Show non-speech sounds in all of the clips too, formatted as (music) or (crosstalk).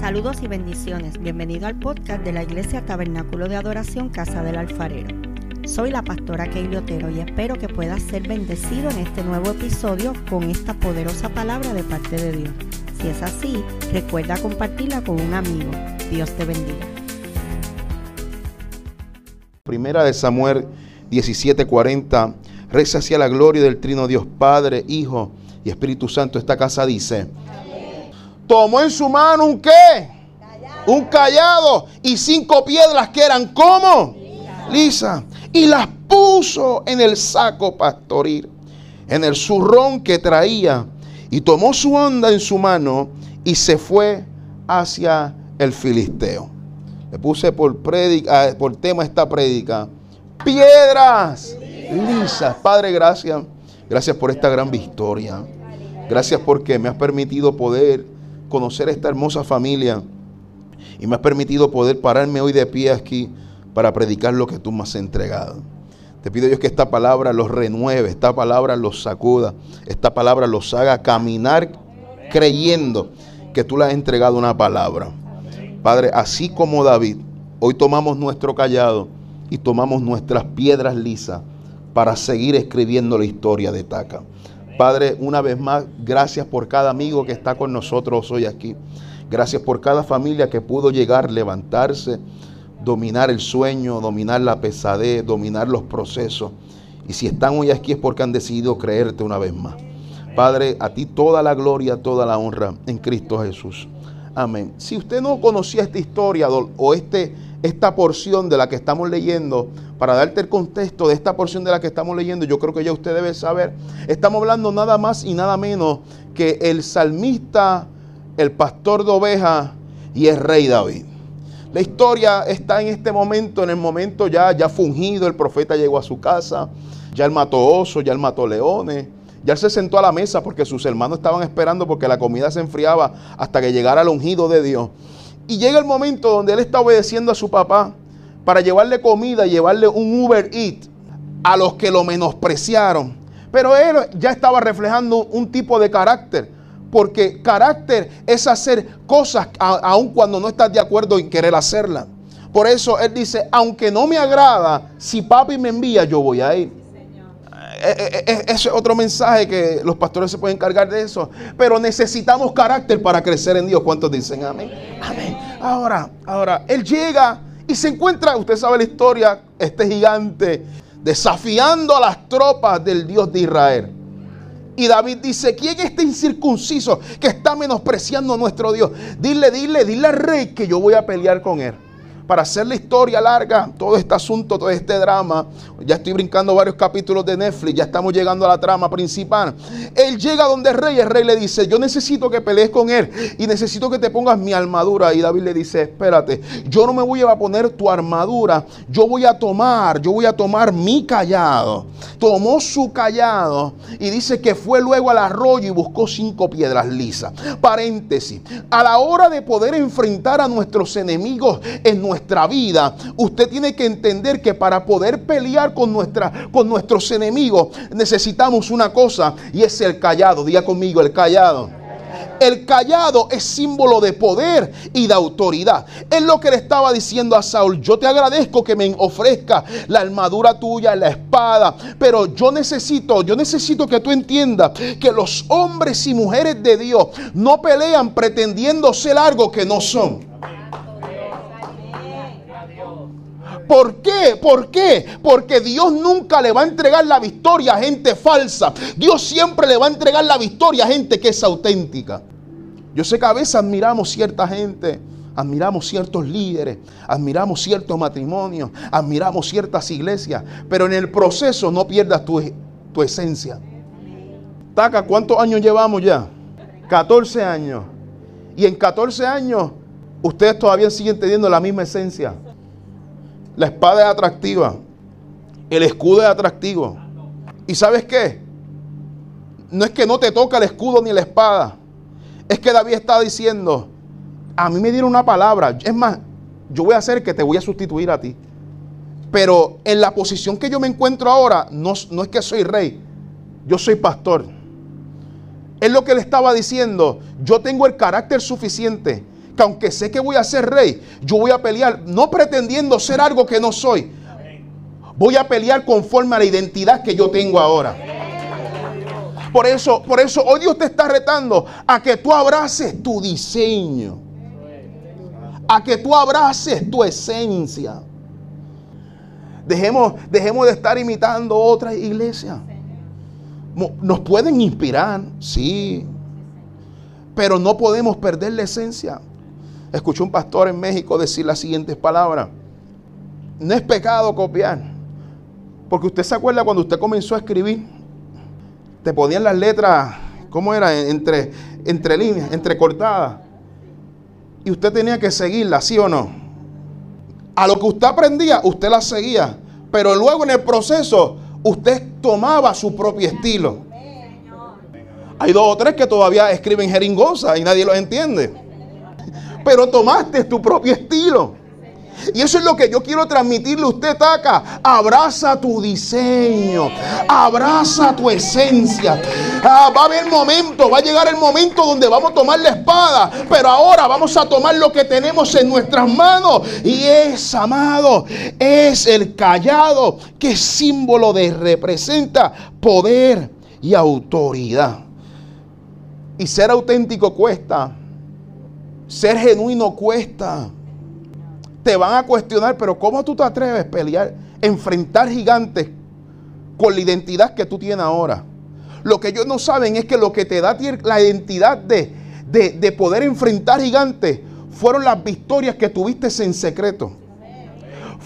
Saludos y bendiciones. Bienvenido al podcast de la Iglesia Tabernáculo de Adoración Casa del Alfarero. Soy la pastora Keili Otero y espero que puedas ser bendecido en este nuevo episodio con esta poderosa palabra de parte de Dios. Si es así, recuerda compartirla con un amigo. Dios te bendiga. Primera de Samuel 17:40. Reza hacia la gloria del trino Dios Padre, Hijo y Espíritu Santo. Esta casa dice: Tomó en su mano un qué? Un callado y cinco piedras que eran como lisa y las puso en el saco pastoril, en el zurrón que traía y tomó su onda en su mano y se fue hacia el filisteo. Le puse por, predica, por tema esta prédica. Piedras lisas. Padre, gracias. Gracias por esta gran victoria. Gracias porque me has permitido poder conocer esta hermosa familia y me has permitido poder pararme hoy de pie aquí para predicar lo que tú me has entregado. Te pido Dios que esta palabra los renueve, esta palabra los sacuda, esta palabra los haga caminar creyendo que tú le has entregado una palabra. Padre, así como David, hoy tomamos nuestro callado y tomamos nuestras piedras lisas para seguir escribiendo la historia de Taca. Padre, una vez más, gracias por cada amigo que está con nosotros hoy aquí. Gracias por cada familia que pudo llegar, levantarse, dominar el sueño, dominar la pesadez, dominar los procesos. Y si están hoy aquí es porque han decidido creerte una vez más. Padre, a ti toda la gloria, toda la honra en Cristo Jesús. Amén. Si usted no conocía esta historia o este, esta porción de la que estamos leyendo, para darte el contexto de esta porción de la que estamos leyendo, yo creo que ya usted debe saber, estamos hablando nada más y nada menos que el salmista, el pastor de ovejas y el rey David. La historia está en este momento, en el momento ya, ya fungido, el profeta llegó a su casa, ya él mató osos, ya él mató leones, ya él se sentó a la mesa porque sus hermanos estaban esperando porque la comida se enfriaba hasta que llegara el ungido de Dios. Y llega el momento donde él está obedeciendo a su papá para llevarle comida llevarle un Uber Eat a los que lo menospreciaron. Pero él ya estaba reflejando un tipo de carácter. Porque carácter es hacer cosas aun cuando no estás de acuerdo en querer hacerlas. Por eso él dice, aunque no me agrada, si papi me envía, yo voy a ir. Eh, eh, eh, ese es otro mensaje que los pastores se pueden encargar de eso. Pero necesitamos carácter para crecer en Dios. ¿Cuántos dicen amén? Amén. Ahora, ahora, él llega y se encuentra, usted sabe la historia, este gigante desafiando a las tropas del Dios de Israel. Y David dice, ¿quién es este incircunciso que está menospreciando a nuestro Dios? Dile, dile, dile al rey que yo voy a pelear con él para hacer la historia larga, todo este asunto, todo este drama, ya estoy brincando varios capítulos de Netflix, ya estamos llegando a la trama principal. Él llega donde el rey, el rey le dice, yo necesito que pelees con él y necesito que te pongas mi armadura. Y David le dice, espérate, yo no me voy a poner tu armadura, yo voy a tomar, yo voy a tomar mi callado. Tomó su callado y dice que fue luego al arroyo y buscó cinco piedras lisas. Paréntesis, a la hora de poder enfrentar a nuestros enemigos en nuestra nuestra vida, usted tiene que entender que para poder pelear con, con nuestros enemigos necesitamos una cosa y es el callado. Diga conmigo, el callado. El callado es símbolo de poder y de autoridad. Es lo que le estaba diciendo a Saúl. Yo te agradezco que me ofrezca la armadura tuya, la espada. Pero yo necesito, yo necesito que tú entiendas que los hombres y mujeres de Dios no pelean pretendiendo ser algo que no son. ¿Por qué? ¿Por qué? Porque Dios nunca le va a entregar la victoria a gente falsa. Dios siempre le va a entregar la victoria a gente que es auténtica. Yo sé que a veces admiramos cierta gente, admiramos ciertos líderes, admiramos ciertos matrimonios, admiramos ciertas iglesias, pero en el proceso no pierdas tu, tu esencia. Taca, ¿cuántos años llevamos ya? 14 años. Y en 14 años ustedes todavía siguen teniendo la misma esencia. La espada es atractiva. El escudo es atractivo. ¿Y sabes qué? No es que no te toca el escudo ni la espada. Es que David está diciendo, a mí me dieron una palabra. Es más, yo voy a hacer que te voy a sustituir a ti. Pero en la posición que yo me encuentro ahora, no, no es que soy rey, yo soy pastor. Es lo que le estaba diciendo. Yo tengo el carácter suficiente que aunque sé que voy a ser rey, yo voy a pelear no pretendiendo ser algo que no soy. Voy a pelear conforme a la identidad que yo tengo ahora. Por eso, por eso hoy Dios te está retando a que tú abraces tu diseño. A que tú abraces tu esencia. Dejemos, dejemos de estar imitando otras iglesias. Nos pueden inspirar, sí. Pero no podemos perder la esencia. Escuché un pastor en México decir las siguientes palabras. No es pecado copiar. Porque usted se acuerda cuando usted comenzó a escribir, te ponían las letras, ¿cómo era? Entre, entre líneas, entrecortadas. Y usted tenía que seguirlas, ¿sí o no? A lo que usted aprendía, usted las seguía. Pero luego en el proceso, usted tomaba su propio estilo. Hay dos o tres que todavía escriben jeringosa y nadie los entiende. Pero tomaste tu propio estilo. Y eso es lo que yo quiero transmitirle a usted, Taca. Abraza tu diseño. Abraza tu esencia. Ah, va a haber momento, va a llegar el momento donde vamos a tomar la espada. Pero ahora vamos a tomar lo que tenemos en nuestras manos. Y es, amado, es el callado que símbolo de representa poder y autoridad. Y ser auténtico cuesta. Ser genuino cuesta te van a cuestionar, pero ¿cómo tú te atreves a pelear, enfrentar gigantes con la identidad que tú tienes ahora? Lo que ellos no saben es que lo que te da la identidad de, de, de poder enfrentar gigantes fueron las victorias que tuviste en secreto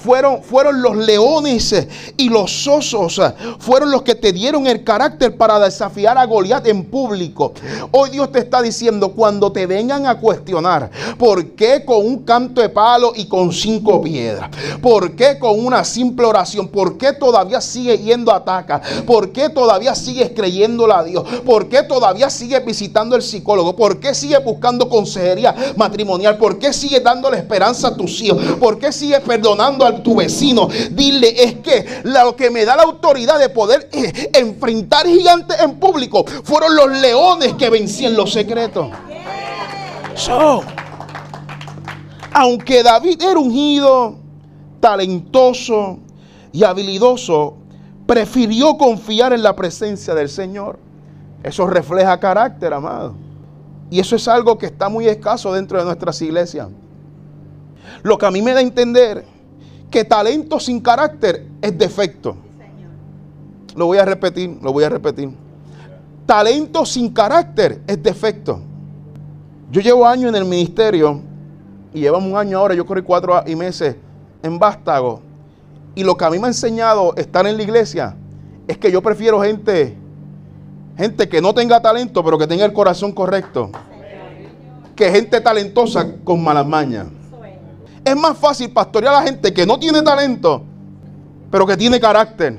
fueron, fueron los leones eh, y los osos, eh, fueron los que te dieron el carácter para desafiar a Goliat en público. Hoy Dios te está diciendo, cuando te vengan a cuestionar, ¿por qué con un canto de palo y con cinco piedras? ¿Por qué con una simple oración? ¿Por qué todavía sigue yendo a ataca? ¿Por qué todavía sigues creyéndole a Dios? ¿Por qué todavía sigues visitando el psicólogo? ¿Por qué sigues buscando consejería matrimonial? ¿Por qué sigues dándole esperanza a tus hijos? ¿Por qué sigues perdonando a tu vecino. Dile, es que lo que me da la autoridad de poder eh, enfrentar gigantes en público fueron los leones que vencían los secretos. aunque David era ungido, talentoso y habilidoso, prefirió confiar en la presencia del Señor. Eso refleja carácter, amado. Y eso es algo que está muy escaso dentro de nuestras iglesias. Lo que a mí me da a entender que talento sin carácter es defecto. Lo voy a repetir, lo voy a repetir. Talento sin carácter es defecto. Yo llevo años en el ministerio y llevamos un año ahora, yo corrí cuatro y meses en Vástago. Y lo que a mí me ha enseñado estar en la iglesia es que yo prefiero gente, gente que no tenga talento, pero que tenga el corazón correcto, que gente talentosa con malas mañas. Es más fácil pastorear a la gente que no tiene talento, pero que tiene carácter.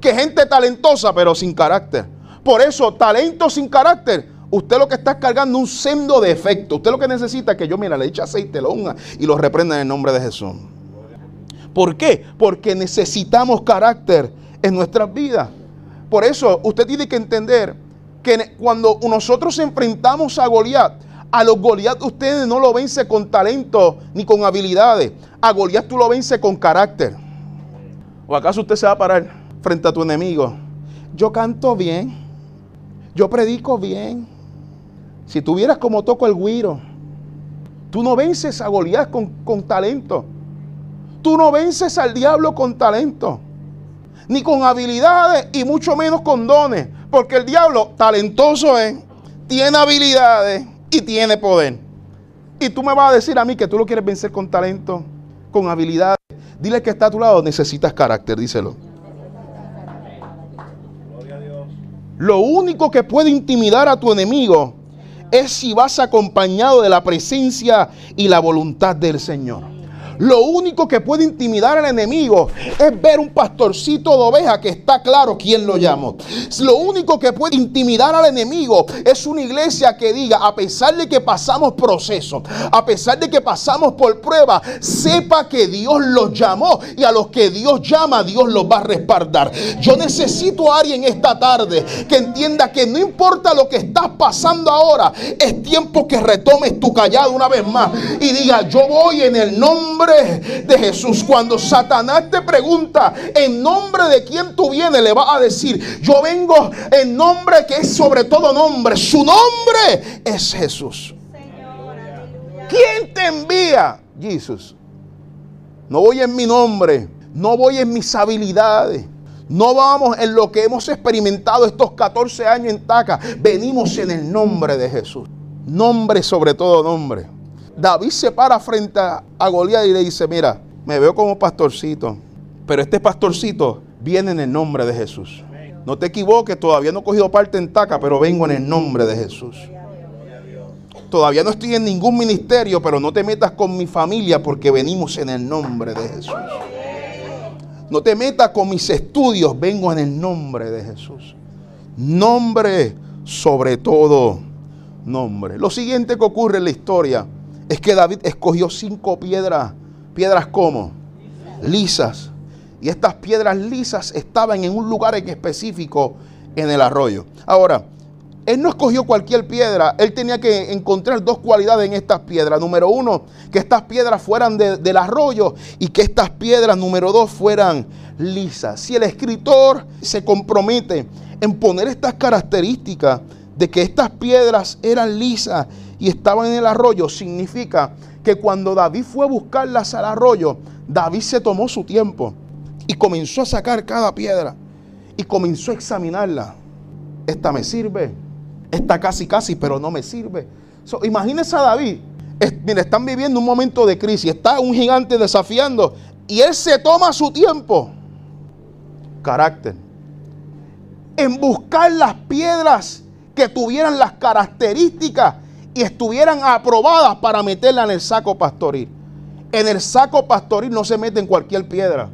Que gente talentosa, pero sin carácter. Por eso, talento sin carácter, usted lo que está cargando un sendo de efecto. Usted lo que necesita es que yo, mira, le eche aceite, lo unga y lo reprenda en el nombre de Jesús. ¿Por qué? Porque necesitamos carácter en nuestras vidas. Por eso, usted tiene que entender que cuando nosotros enfrentamos a Goliat, a los Goliat ustedes no lo vence con talento ni con habilidades. A Goliat tú lo vence con carácter. ¿O acaso usted se va a parar frente a tu enemigo? Yo canto bien. Yo predico bien. Si tuvieras como toco el guiro, tú no vences a Goliat con, con talento. Tú no vences al diablo con talento. Ni con habilidades y mucho menos con dones. Porque el diablo talentoso es, tiene habilidades y tiene poder. Y tú me vas a decir a mí que tú lo quieres vencer con talento, con habilidad. Dile que está a tu lado, necesitas carácter, díselo. Lo único que puede intimidar a tu enemigo es si vas acompañado de la presencia y la voluntad del Señor. Lo único que puede intimidar al enemigo es ver un pastorcito de oveja que está claro quién lo llamó. Lo único que puede intimidar al enemigo es una iglesia que diga, a pesar de que pasamos procesos, a pesar de que pasamos por prueba, sepa que Dios los llamó y a los que Dios llama, Dios los va a respaldar. Yo necesito a alguien esta tarde que entienda que no importa lo que estás pasando ahora, es tiempo que retomes tu callado una vez más y diga, yo voy en el nombre de Jesús. Cuando Satanás te pregunta, ¿en nombre de quién tú vienes? Le vas a decir, yo vengo en nombre que es sobre todo nombre. Su nombre es Jesús. ¿Quién te envía? Jesús. No voy en mi nombre, no voy en mis habilidades. No vamos en lo que hemos experimentado estos 14 años en Taca. Venimos en el nombre de Jesús. Nombre sobre todo nombre. David se para frente a Goliat y le dice, mira, me veo como pastorcito, pero este pastorcito viene en el nombre de Jesús. No te equivoques, todavía no he cogido parte en Taca, pero vengo en el nombre de Jesús. Todavía no estoy en ningún ministerio, pero no te metas con mi familia porque venimos en el nombre de Jesús. No te metas con mis estudios, vengo en el nombre de Jesús. Nombre sobre todo nombre. Lo siguiente que ocurre en la historia es que David escogió cinco piedras, piedras como lisas. Y estas piedras lisas estaban en un lugar en específico en el arroyo. Ahora, él no escogió cualquier piedra, él tenía que encontrar dos cualidades en estas piedras. Número uno, que estas piedras fueran del arroyo y que estas piedras, número dos, fueran lisas. Si el escritor se compromete en poner estas características de que estas piedras eran lisas y estaban en el arroyo, significa que cuando David fue a buscarlas al arroyo, David se tomó su tiempo y comenzó a sacar cada piedra y comenzó a examinarla. Esta me sirve, esta casi casi, pero no me sirve. imagínense a David, mira, están viviendo un momento de crisis, está un gigante desafiando y él se toma su tiempo. Carácter. En buscar las piedras que tuvieran las características y estuvieran aprobadas para meterla en el saco pastoril. En el saco pastoril no se mete en cualquier piedra.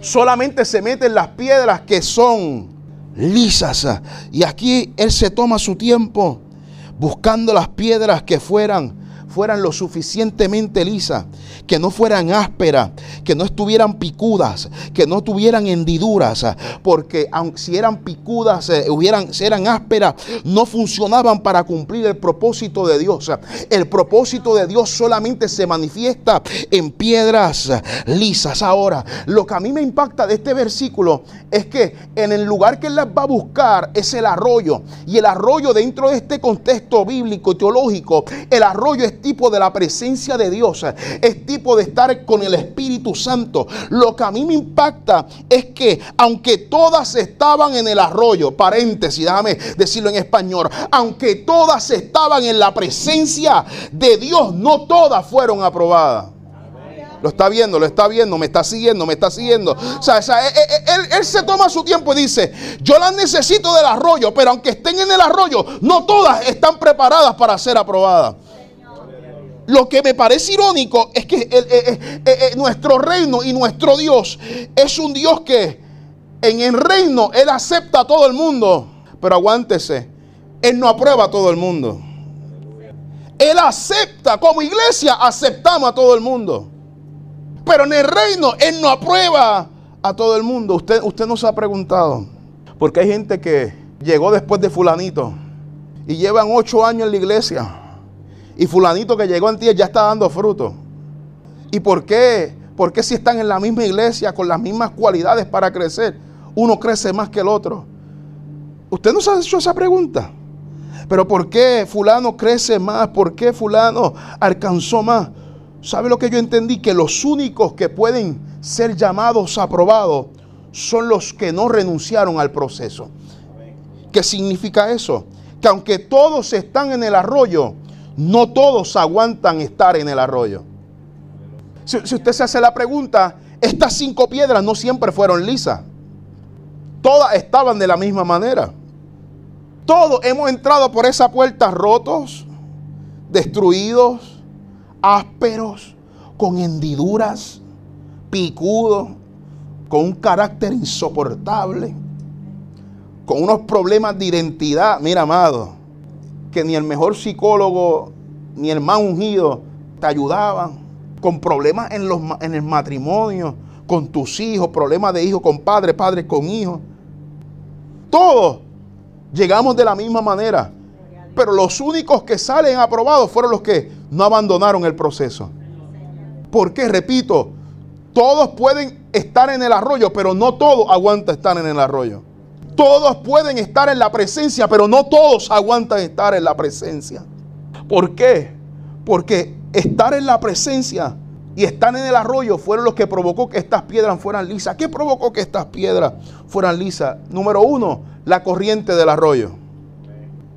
Solamente se meten las piedras que son lisas. Y aquí él se toma su tiempo buscando las piedras que fueran fueran lo suficientemente lisas, que no fueran ásperas, que no estuvieran picudas, que no tuvieran hendiduras, porque aunque si eran picudas, eh, hubieran, si eran ásperas, no funcionaban para cumplir el propósito de Dios. El propósito de Dios solamente se manifiesta en piedras lisas. Ahora, lo que a mí me impacta de este versículo es que en el lugar que él las va a buscar es el arroyo. Y el arroyo dentro de este contexto bíblico, teológico, el arroyo tipo de la presencia de Dios, es tipo de estar con el Espíritu Santo. Lo que a mí me impacta es que aunque todas estaban en el arroyo, paréntesis, déjame decirlo en español, aunque todas estaban en la presencia de Dios, no todas fueron aprobadas. Lo está viendo, lo está viendo, me está siguiendo, me está siguiendo. O sea, él, él, él, se toma su tiempo y dice, yo las necesito del arroyo, pero aunque estén en el arroyo, no todas están preparadas para ser aprobadas. Lo que me parece irónico es que eh, eh, eh, nuestro reino y nuestro Dios es un Dios que en el reino Él acepta a todo el mundo. Pero aguántese, Él no aprueba a todo el mundo. Él acepta, como iglesia aceptamos a todo el mundo. Pero en el reino Él no aprueba a todo el mundo. Usted, usted no se ha preguntado. Porque hay gente que llegó después de fulanito y llevan ocho años en la iglesia y fulanito que llegó en ti ya está dando fruto. ¿Y por qué? ¿Por qué si están en la misma iglesia con las mismas cualidades para crecer, uno crece más que el otro? ¿Usted no se ha hecho esa pregunta? Pero ¿por qué fulano crece más? ¿Por qué fulano alcanzó más? ¿Sabe lo que yo entendí? Que los únicos que pueden ser llamados aprobados son los que no renunciaron al proceso. ¿Qué significa eso? Que aunque todos están en el arroyo, no todos aguantan estar en el arroyo. Si, usted se hace la pregunta, estas cinco piedras no siempre fueron lisas. Todas estaban de la misma manera. Todos hemos entrado por esa puerta rotos, destruidos, ásperos, con hendiduras, picudos, con un carácter insoportable, con unos problemas de identidad. Mira, amado, que ni el mejor psicólogo ni el más ungido te ayudaban, con problemas en, los, en el matrimonio, con tus hijos, problemas de hijos con padre, padre con hijos. Todos llegamos de la misma manera. Pero los únicos que salen aprobados fueron los que no abandonaron el proceso. Porque, repito, todos pueden estar en el arroyo, pero no todos aguantan estar en el arroyo. Todos pueden estar en la presencia, pero no todos aguantan estar en la presencia. ¿Por qué? Porque estar en la presencia y estar en el arroyo fueron los que provocó que estas piedras fueran lisas. ¿Qué provocó que estas piedras fueran lisas? Número uno, la corriente del arroyo.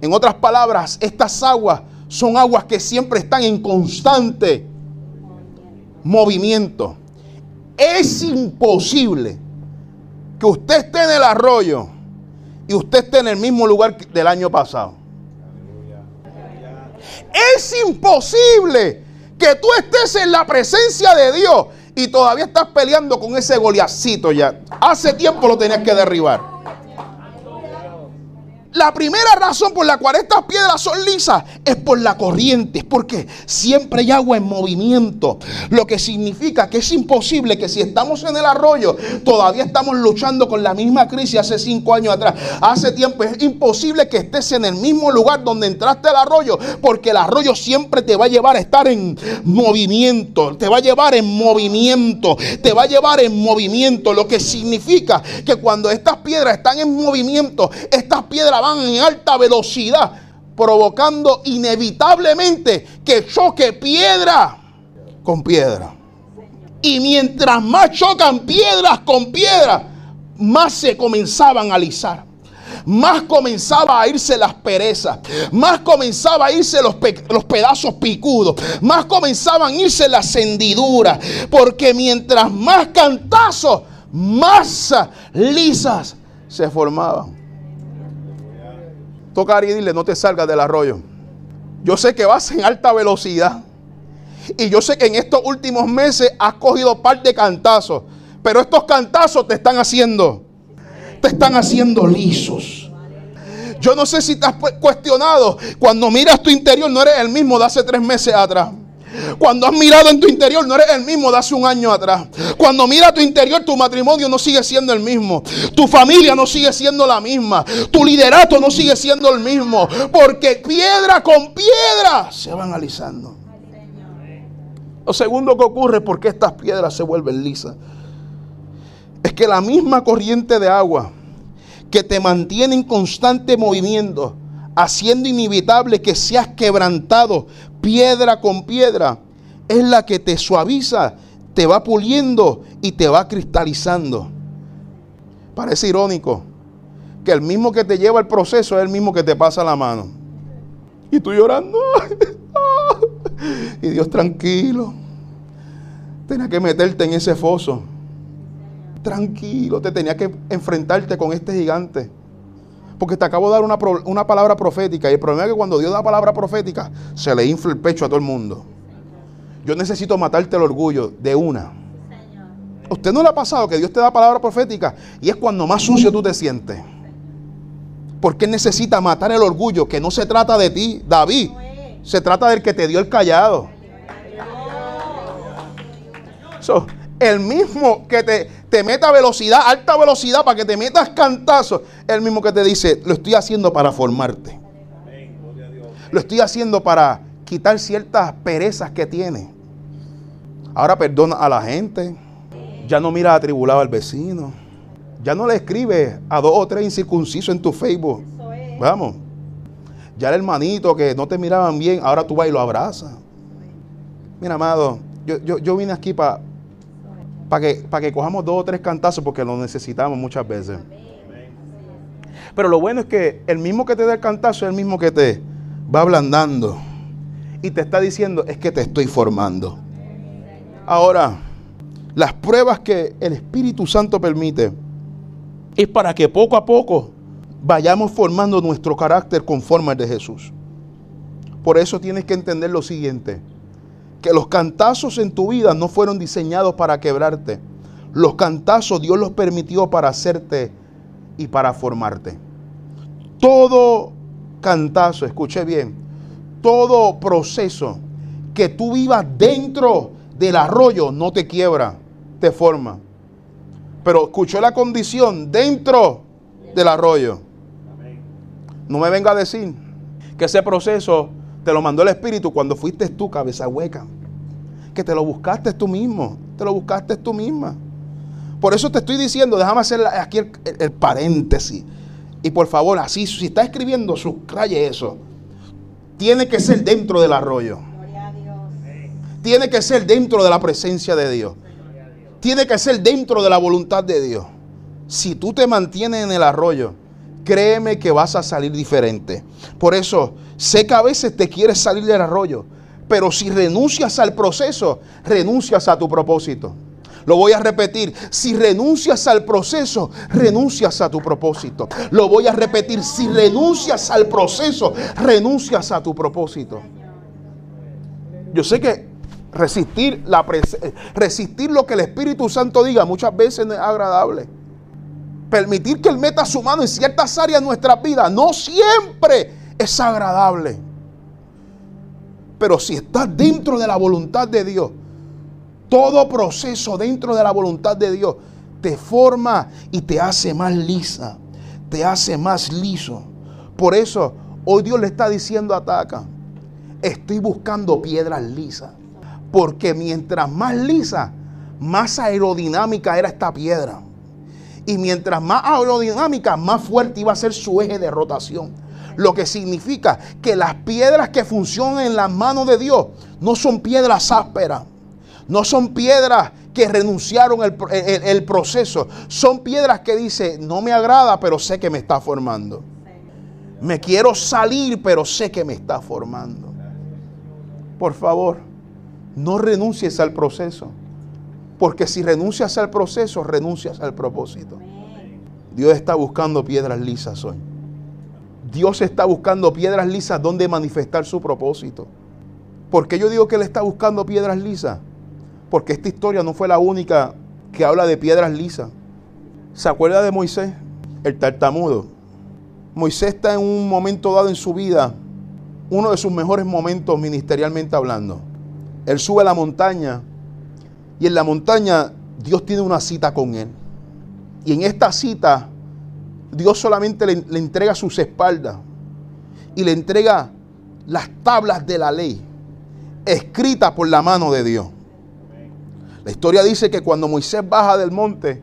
En otras palabras, estas aguas son aguas que siempre están en constante movimiento. Es imposible que usted esté en el arroyo y usted esté en el mismo lugar del año pasado. Es imposible que tú estés en la presencia de Dios y todavía estás peleando con ese goliacito ya. Hace tiempo lo tenías que derribar. La primera razón por la cual estas piedras son lisas es por la corriente, es porque siempre hay agua en movimiento. Lo que significa que es imposible que si estamos en el arroyo, todavía estamos luchando con la misma crisis hace cinco años atrás. Hace tiempo es imposible que estés en el mismo lugar donde entraste al arroyo, porque el arroyo siempre te va a llevar a estar en movimiento, te va a llevar en movimiento, te va a llevar en movimiento. Lo que significa que cuando estas piedras están en movimiento, estas piedras van en alta velocidad, provocando inevitablemente que choque piedra con piedra. Y mientras más chocan piedras con piedra, más se comenzaban a alisar. Más comenzaba a irse las perezas, más comenzaba a irse los, los pedazos picudos, más comenzaban a irse las hendiduras, porque mientras más cantazos, más lisas se formaban tocar y dile, no te salgas del arroyo. Yo sé que vas en alta velocidad. Y yo sé que en estos últimos meses has cogido par de cantazos. Pero estos cantazos te están haciendo, te están haciendo lisos. Yo no sé si te has cuestionado. Cuando miras tu interior, no eres el mismo de hace tres meses atrás. Cuando has mirado en tu interior, no eres el mismo de hace un año atrás. Cuando mira tu interior, tu matrimonio no sigue siendo el mismo. Tu familia no sigue siendo la misma. Tu liderato no sigue siendo el mismo. Porque piedra con piedra se van alisando. Lo segundo que ocurre porque estas piedras se vuelven lisas es que la misma corriente de agua que te mantiene en constante movimiento, haciendo inevitable que seas quebrantado piedra con piedra, es la que te suaviza, te va puliendo y te va cristalizando. Parece irónico que el mismo que te lleva el proceso es el mismo que te pasa la mano. Y tú llorando. (laughs) y Dios tranquilo. Tenía que meterte en ese foso. Tranquilo, te tenía que enfrentarte con este gigante. Porque te acabo de dar una, palabra profética. Y el problema es que cuando Dios da palabra profética, se le infla el pecho a todo el mundo. Yo necesito matarte el orgullo de una. ¿Usted no le ha pasado que Dios te da palabra profética y es cuando más sucio tú te sientes? Porque necesita matar el orgullo, que no se trata de ti, David. Se trata del que te dio el callado. El mismo que te, te meta velocidad, alta velocidad, para que te metas cantazos, el mismo que te dice, lo estoy haciendo para formarte. Lo estoy haciendo para quitar ciertas perezas que tiene. Ahora perdona a la gente. Ya no mira atribulado al vecino. Ya no le escribe a dos o tres incircuncisos en tu Facebook. Vamos. Ya el hermanito que no te miraban bien, ahora tú vas y lo abrazas. Mira, amado, yo, yo vine aquí para para que, para que cojamos dos o tres cantazos porque lo necesitamos muchas veces. Pero lo bueno es que el mismo que te da el cantazo es el mismo que te va ablandando y te está diciendo es que te estoy formando. Ahora, las pruebas que el Espíritu Santo permite es para que poco a poco vayamos formando nuestro carácter conforme al de Jesús. Por eso tienes que entender lo siguiente, que los cantazos en tu vida no fueron diseñados para quebrarte. Los cantazos Dios los permitió para hacerte y para formarte. Todo cantazo, escuche bien, todo proceso que tú vivas dentro del arroyo no te quiebra, te forma. Pero escuchó la condición dentro del arroyo. No me venga a decir que ese proceso te lo mandó el Espíritu cuando fuiste tú, cabeza hueca. Que te lo buscaste tú mismo, te lo buscaste tú misma. Por eso te estoy diciendo, déjame hacer aquí el, paréntesis. Y por favor, así, si está escribiendo, subraye eso. Tiene que ser dentro del arroyo. Tiene que ser dentro de la presencia de Dios. Tiene que ser dentro de la voluntad de Dios. Si tú te mantienes en el arroyo, créeme que vas a salir diferente. Por eso, sé que a veces te quieres salir del arroyo, pero si renuncias al proceso, renuncias a tu propósito. Lo voy a repetir, si renuncias al proceso, renuncias a tu propósito. Lo voy a repetir, si renuncias al proceso, renuncias a tu propósito. Yo sé que resistir, resistir lo que el Espíritu Santo diga muchas veces no es agradable permitir que Él meta su mano en ciertas áreas de nuestra vida no siempre es agradable. Pero si estás dentro de la voluntad de Dios, todo proceso dentro de la voluntad de Dios te forma y te hace más lisa, te hace más liso. Por eso hoy Dios le está diciendo Ataca, estoy buscando piedras lisas. Porque mientras más lisa, más aerodinámica era esta piedra. Y mientras más aerodinámica, más fuerte iba a ser su eje de rotación. Lo que significa que las piedras que funcionan en las manos de Dios no son piedras ásperas. No son piedras que renunciaron el, proceso. Son piedras que dice, no me agrada, pero sé que me está formando. Me quiero salir, pero sé que me está formando. Por favor, no renuncies al proceso. Porque si renuncias al proceso, renuncias al propósito. Dios está buscando piedras lisas hoy. Dios está buscando piedras lisas donde manifestar su propósito. ¿Por qué yo digo que Él está buscando piedras lisas? Porque esta historia no fue la única que habla de piedras lisas. ¿Se acuerda de Moisés? El tartamudo. Moisés está en un momento dado en su vida, uno de sus mejores momentos ministerialmente hablando. Él sube a la montaña y en la montaña Dios tiene una cita con él. Y en esta cita Dios solamente le, entrega sus espaldas y le entrega las tablas de la ley escritas por la mano de Dios. La historia dice que cuando Moisés baja del monte,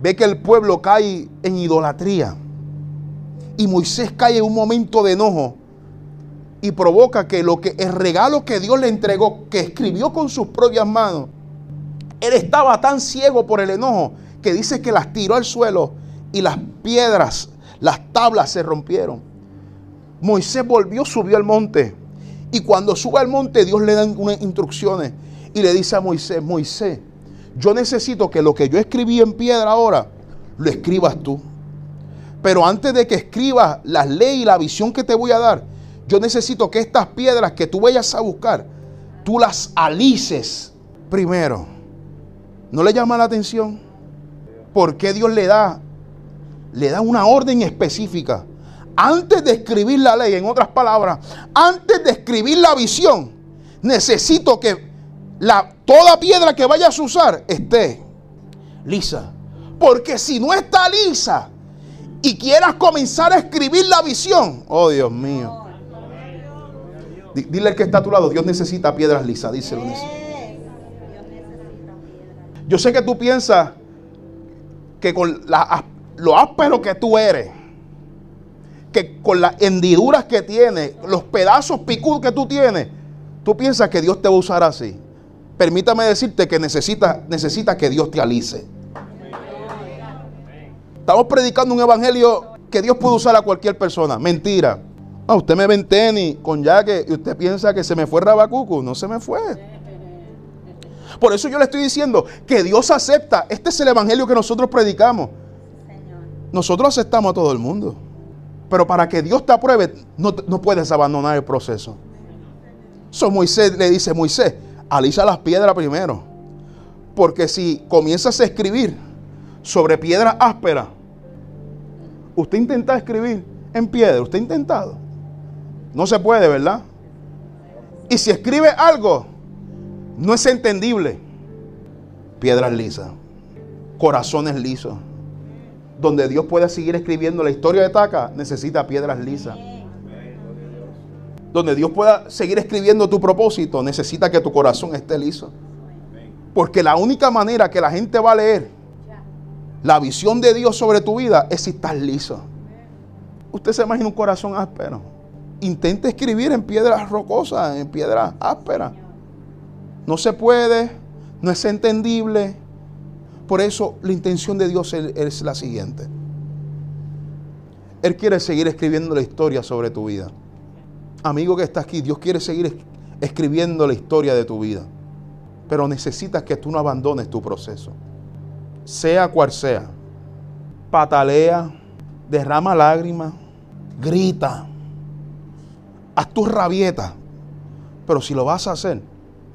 ve que el pueblo cae en idolatría. Y Moisés cae en un momento de enojo y provoca que lo que el regalo que Dios le entregó, que escribió con sus propias manos, él estaba tan ciego por el enojo que dice que las tiró al suelo y las piedras, las tablas se rompieron. Moisés volvió, subió al monte. Y cuando sube al monte, Dios le da unas instrucciones y le dice a Moisés, Moisés, yo necesito que lo que yo escribí en piedra ahora, lo escribas tú. Pero antes de que escribas las leyes y la visión que te voy a dar, yo necesito que estas piedras que tú vayas a buscar, tú las alices primero. ¿No le llama la atención? ¿Por qué Dios le da? Le da una orden específica. Antes de escribir la ley, en otras palabras, antes de escribir la visión, necesito que la, toda piedra que vayas a usar esté lisa. Porque si no está lisa y quieras comenzar a escribir la visión, oh Dios mío. Dile al que está a tu lado, Dios necesita piedras lisas, díselo. Yo sé que tú piensas que con lo áspero que tú eres, que con las hendiduras que tienes, los pedazos picudos que tú tienes, tú piensas que Dios te va a usar así. Permítame decirte que necesita, necesita que Dios te alice. Estamos predicando un evangelio que Dios puede usar a cualquier persona. Mentira. Ah, usted me ve en tenis con jaque y usted piensa que se me fue Rabacucu. No se me fue. Por eso yo le estoy diciendo que Dios acepta. Este es el evangelio que nosotros predicamos. Nosotros aceptamos a todo el mundo. Pero para que Dios te apruebe, no, puedes abandonar el proceso. So Moisés le dice, Moisés, alisa las piedras primero. Porque si comienzas a escribir sobre piedra áspera, usted intenta escribir en piedra, usted ha intentado. No se puede, ¿verdad? Y si escribe algo, no es entendible. Piedras lisas, corazones lisos. Donde Dios pueda seguir escribiendo la historia de Taca, necesita piedras lisas. Donde Dios pueda seguir escribiendo tu propósito, necesita que tu corazón esté liso. Porque la única manera que la gente va a leer la visión de Dios sobre tu vida es si estás liso. Usted se imagina un corazón áspero. Intente escribir en piedras rocosas, en piedras ásperas. No se puede, no es entendible. Por eso la intención de Dios es la siguiente. Él quiere seguir escribiendo la historia sobre tu vida. Amigo que está aquí, Dios quiere seguir escribiendo la historia de tu vida. Pero necesitas que tú no abandones tu proceso. Sea cual sea. Patalea, derrama lágrimas, grita, haz tus rabietas. Pero si lo vas a hacer,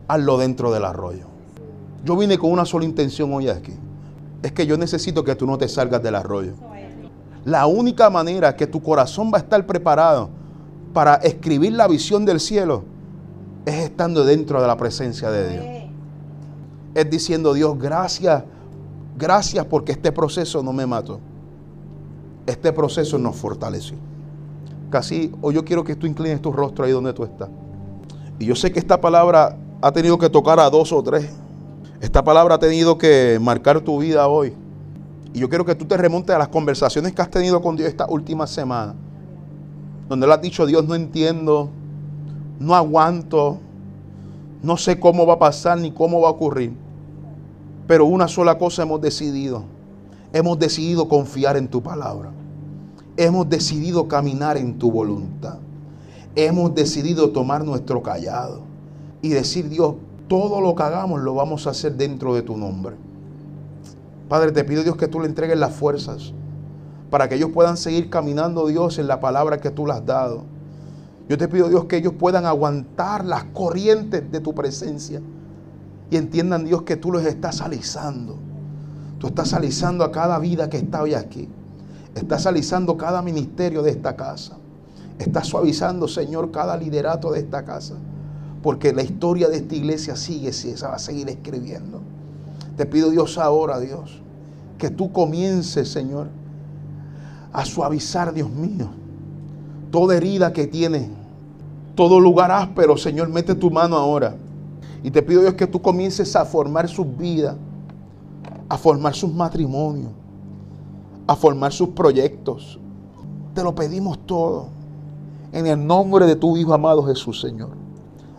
hazlo dentro del arroyo. Yo vine con una sola intención hoy aquí. Es que yo necesito que tú no te salgas del arroyo. La única manera que tu corazón va a estar preparado para escribir la visión del cielo es estando dentro de la presencia de Dios es diciendo, Dios, gracias, gracias porque este proceso no me mató. Este proceso nos fortaleció. Casi, o yo quiero que tú inclines tu rostro ahí donde tú estás. Y yo sé que esta palabra ha tenido que tocar a dos o tres. Esta palabra ha tenido que marcar tu vida hoy. Y yo quiero que tú te remontes a las conversaciones que has tenido con Dios esta última semana. Donde le has dicho, Dios, no entiendo, no aguanto, no sé cómo va a pasar ni cómo va a ocurrir. Pero una sola cosa hemos decidido. Hemos decidido confiar en tu palabra. Hemos decidido caminar en tu voluntad. Hemos decidido tomar nuestro callado y decir, Dios, todo lo que hagamos lo vamos a hacer dentro de tu nombre. Padre, te pido Dios que tú le entregues las fuerzas para que ellos puedan seguir caminando, Dios, en la palabra que tú les has dado. Yo te pido, Dios, que ellos puedan aguantar las corrientes de tu presencia y entiendan, Dios, que tú los estás alisando. Tú estás alisando a cada vida que está hoy aquí. Estás alisando cada ministerio de esta casa. Estás suavizando, Señor, cada liderato de esta casa. Porque la historia de esta iglesia sigue, se va a seguir escribiendo. Te pido, Dios, ahora, Dios, que tú comiences, Señor, a suavizar, Dios mío, toda herida que tiene, todo lugar áspero, Señor, mete tu mano ahora y te pido Dios que tú comiences a formar sus vidas, a formar sus matrimonios, a formar sus proyectos. Te lo pedimos todo. En el nombre de tu Hijo amado Jesús, Señor.